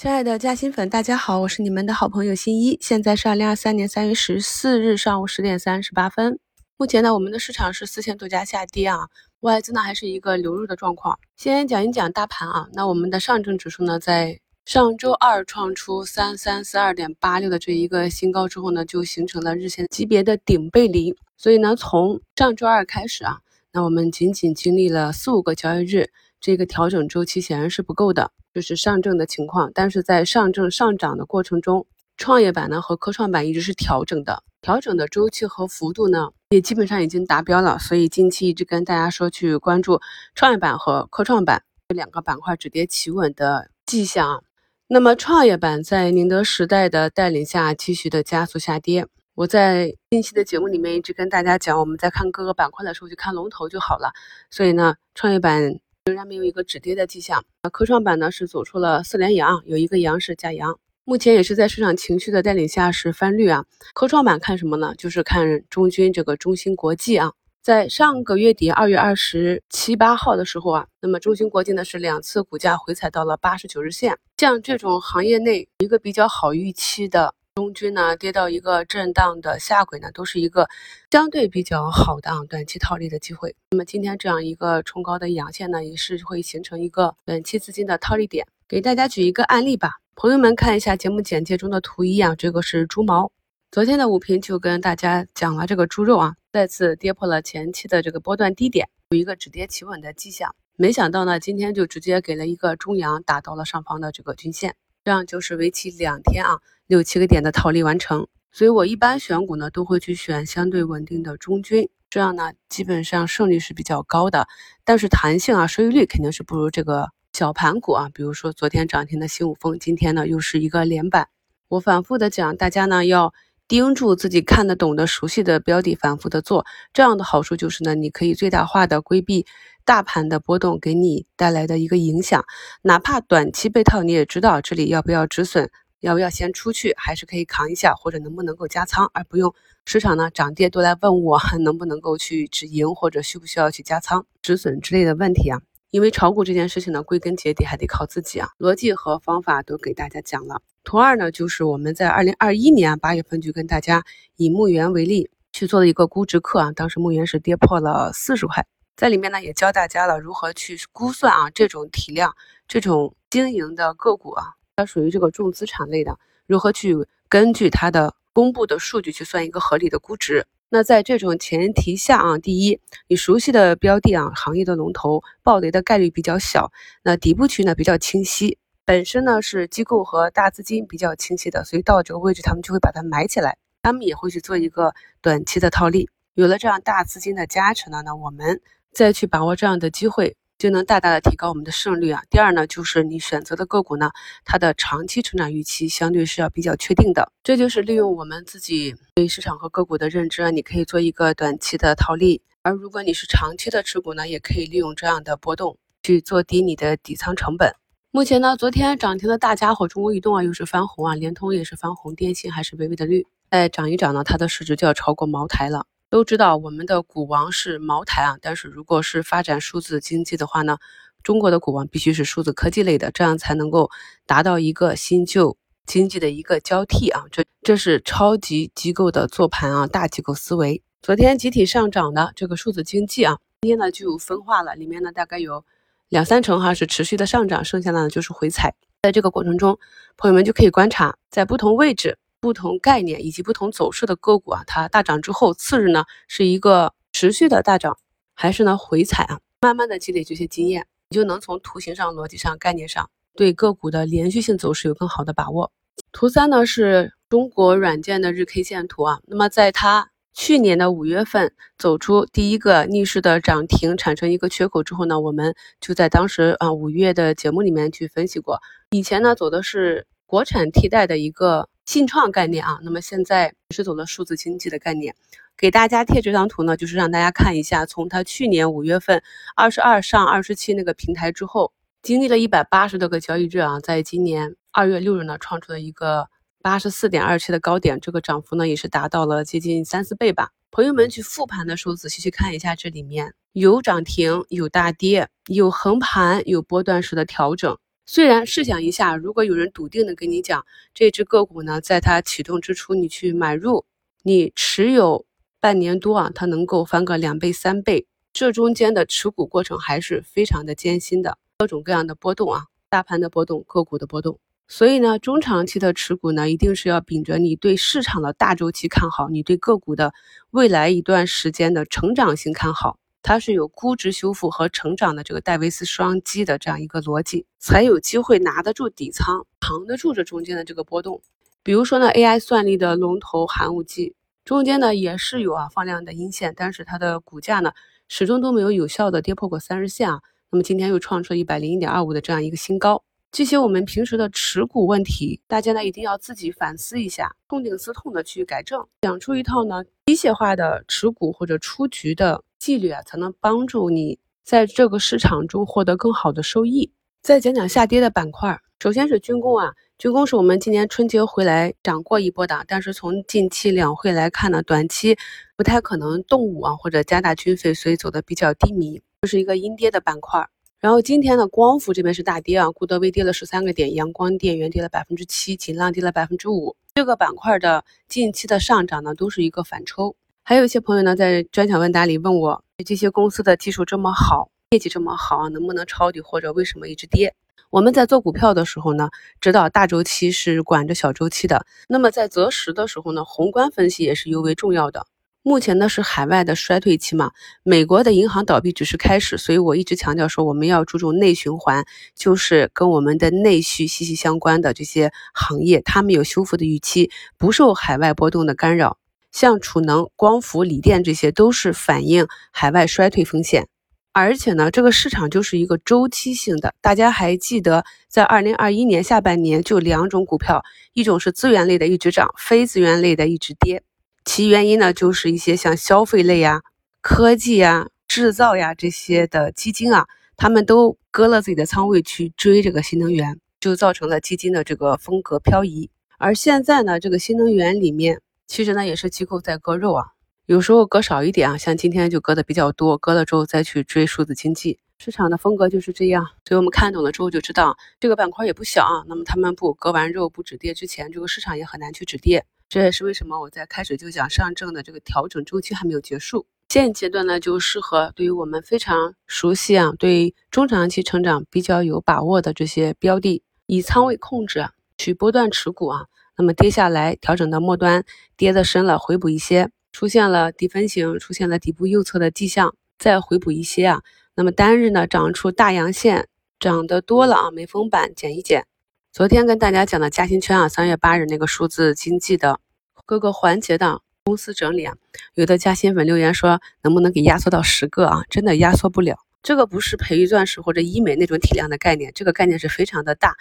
亲爱的嘉兴粉，大家好，我是你们的好朋友新一。现在是二零二三年三月十四日上午十点三十八分。目前呢，我们的市场是四千多家下跌啊，外资呢还是一个流入的状况。先讲一讲大盘啊，那我们的上证指数呢，在上周二创出三三四二点八六的这一个新高之后呢，就形成了日线级别的顶背离。所以呢，从上周二开始啊，那我们仅仅经历了四五个交易日，这个调整周期显然是不够的。就是上证的情况，但是在上证上涨的过程中，创业板呢和科创板一直是调整的，调整的周期和幅度呢也基本上已经达标了，所以近期一直跟大家说去关注创业板和科创板这两个板块止跌企稳的迹象。那么创业板在宁德时代的带领下继续的加速下跌。我在近期的节目里面一直跟大家讲，我们在看各个板块的时候就看龙头就好了。所以呢，创业板。仍然没有一个止跌的迹象。啊科创板呢是走出了四连阳，有一个阳是假阳，目前也是在市场情绪的带领下是翻绿啊。科创板看什么呢？就是看中军这个中芯国际啊。在上个月底二月二十七八号的时候啊，那么中芯国际呢是两次股价回踩到了八十九日线，像这种行业内一个比较好预期的。中军呢跌到一个震荡的下轨呢，都是一个相对比较好的啊短期套利的机会。那么今天这样一个冲高的阳线呢，也是会形成一个短期资金的套利点。给大家举一个案例吧，朋友们看一下节目简介中的图一啊，这个是猪毛。昨天的五评就跟大家讲了这个猪肉啊，再次跌破了前期的这个波段低点，有一个止跌企稳的迹象。没想到呢，今天就直接给了一个中阳打到了上方的这个均线。这样就是为期两天啊，六七个点的套利完成。所以我一般选股呢，都会去选相对稳定的中军，这样呢，基本上胜率是比较高的。但是弹性啊，收益率肯定是不如这个小盘股啊。比如说昨天涨停的新五丰，今天呢又是一个连板。我反复的讲，大家呢要盯住自己看得懂的、熟悉的标的，反复的做。这样的好处就是呢，你可以最大化的规避。大盘的波动给你带来的一个影响，哪怕短期被套，你也知道这里要不要止损，要不要先出去，还是可以扛一下，或者能不能够加仓，而不用市场呢涨跌都来问我 能不能够去止盈，或者需不需要去加仓止损之类的问题啊。因为炒股这件事情呢，归根结底还得靠自己啊，逻辑和方法都给大家讲了。图二呢，就是我们在二零二一年八月份就跟大家以牧原为例去做的一个估值课啊，当时牧原是跌破了四十块。在里面呢，也教大家了如何去估算啊，这种体量、这种经营的个股啊，它属于这个重资产类的，如何去根据它的公布的数据去算一个合理的估值。那在这种前提下啊，第一，你熟悉的标的啊，行业的龙头暴雷的概率比较小，那底部区呢比较清晰，本身呢是机构和大资金比较清晰的，所以到这个位置他们就会把它买起来，他们也会去做一个短期的套利。有了这样大资金的加持呢，那我们。再去把握这样的机会，就能大大的提高我们的胜率啊。第二呢，就是你选择的个股呢，它的长期成长预期相对是要比较确定的。这就是利用我们自己对市场和个股的认知，你可以做一个短期的套利。而如果你是长期的持股呢，也可以利用这样的波动去做低你的底仓成本。目前呢，昨天涨停的大家伙中国移动啊，又是翻红啊，联通也是翻红，电信还是微微的绿。再涨一涨呢，它的市值就要超过茅台了。都知道我们的股王是茅台啊，但是如果是发展数字经济的话呢，中国的股王必须是数字科技类的，这样才能够达到一个新旧经济的一个交替啊。这这是超级机构的做盘啊，大机构思维。昨天集体上涨的这个数字经济啊，今天呢就分化了，里面呢大概有两三成哈是持续的上涨，剩下的呢就是回踩。在这个过程中，朋友们就可以观察在不同位置。不同概念以及不同走势的个股啊，它大涨之后，次日呢是一个持续的大涨，还是呢回踩啊？慢慢的积累这些经验，你就能从图形上、逻辑上、概念上对个股的连续性走势有更好的把握。图三呢是中国软件的日 K 线图啊，那么在它去年的五月份走出第一个逆势的涨停，产生一个缺口之后呢，我们就在当时啊五月的节目里面去分析过，以前呢走的是国产替代的一个。信创概念啊，那么现在是走了数字经济的概念，给大家贴这张图呢，就是让大家看一下，从它去年五月份二十二上二十七那个平台之后，经历了一百八十多个交易日啊，在今年二月六日呢，创出了一个八十四点二七的高点，这个涨幅呢也是达到了接近三四倍吧。朋友们去复盘的时候，仔细去看一下，这里面有涨停，有大跌，有横盘，有波段式的调整。虽然试想一下，如果有人笃定的跟你讲，这只个股呢，在它启动之初你去买入，你持有半年多啊，它能够翻个两倍三倍，这中间的持股过程还是非常的艰辛的，各种各样的波动啊，大盘的波动，个股的波动。所以呢，中长期的持股呢，一定是要秉着你对市场的大周期看好，你对个股的未来一段时间的成长性看好。它是有估值修复和成长的这个戴维斯双击的这样一个逻辑，才有机会拿得住底仓，扛得住这中间的这个波动。比如说呢，AI 算力的龙头寒武纪，中间呢也是有啊放量的阴线，但是它的股价呢始终都没有有效的跌破过三日线啊。那么今天又创出了一百零一点二五的这样一个新高。这些我们平时的持股问题，大家呢一定要自己反思一下，痛定思痛的去改正，想出一套呢机械化的持股或者出局的。纪律啊，才能帮助你在这个市场中获得更好的收益。再讲讲下跌的板块，首先是军工啊，军工是我们今年春节回来涨过一波的，但是从近期两会来看呢，短期不太可能动武啊，或者加大军费，所以走的比较低迷，这是一个阴跌的板块。然后今天的光伏这边是大跌啊，固德微跌了十三个点，阳光电源跌了百分之七，锦浪跌了百分之五。这个板块的近期的上涨呢，都是一个反抽。还有一些朋友呢，在专享问答里问我，这些公司的技术这么好，业绩这么好，能不能抄底，或者为什么一直跌？我们在做股票的时候呢，知道大周期是管着小周期的。那么在择时的时候呢，宏观分析也是尤为重要的。目前呢是海外的衰退期嘛，美国的银行倒闭只是开始，所以我一直强调说，我们要注重内循环，就是跟我们的内需息息相关的这些行业，它们有修复的预期，不受海外波动的干扰。像储能、光伏、锂电这些都是反映海外衰退风险，而且呢，这个市场就是一个周期性的。大家还记得，在二零二一年下半年就两种股票，一种是资源类的一直涨，非资源类的一直跌。其原因呢，就是一些像消费类呀、科技呀、制造呀这些的基金啊，他们都割了自己的仓位去追这个新能源，就造成了基金的这个风格漂移。而现在呢，这个新能源里面。其实呢，也是机构在割肉啊，有时候割少一点啊，像今天就割的比较多，割了之后再去追数字经济，市场的风格就是这样。所以我们看懂了之后就知道，这个板块也不小啊。那么他们不割完肉不止跌之前，这个市场也很难去止跌。这也是为什么我在开始就讲上证的这个调整周期还没有结束。现阶段呢，就适合对于我们非常熟悉啊，对中长期成长比较有把握的这些标的，以仓位控制，去波段持股啊。那么跌下来，调整到末端，跌的深了，回补一些，出现了底分型，出现了底部右侧的迹象，再回补一些啊。那么单日呢，长出大阳线，涨得多了啊，没封板减一减。昨天跟大家讲的嘉兴圈啊，三月八日那个数字经济的各个环节的公司整理啊，有的嘉兴粉留言说，能不能给压缩到十个啊？真的压缩不了，这个不是培育钻石或者医美那种体量的概念，这个概念是非常的大。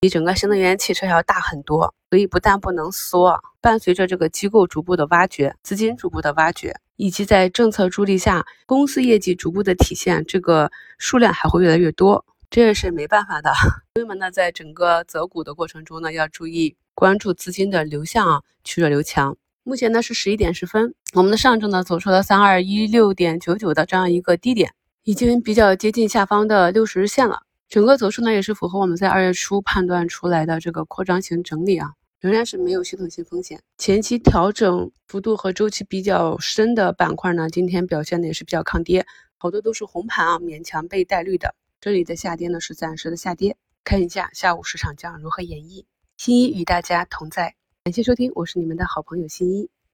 比整个新能源汽车要大很多，所以不但不能缩，伴随着这个机构逐步的挖掘，资金逐步的挖掘，以及在政策助力下，公司业绩逐步的体现，这个数量还会越来越多，这也是没办法的。朋友们呢，在整个择股的过程中呢，要注意关注资金的流向啊，去弱留强。目前呢是十一点十分，我们的上证呢走出了三二一六点九九的这样一个低点，已经比较接近下方的六十日线了。整个走势呢，也是符合我们在二月初判断出来的这个扩张型整理啊，仍然是没有系统性风险。前期调整幅度和周期比较深的板块呢，今天表现的也是比较抗跌，好多都是红盘啊，勉强被带绿的。这里的下跌呢，是暂时的下跌。看一下下午市场将如何演绎。新一与大家同在，感谢收听，我是你们的好朋友新一。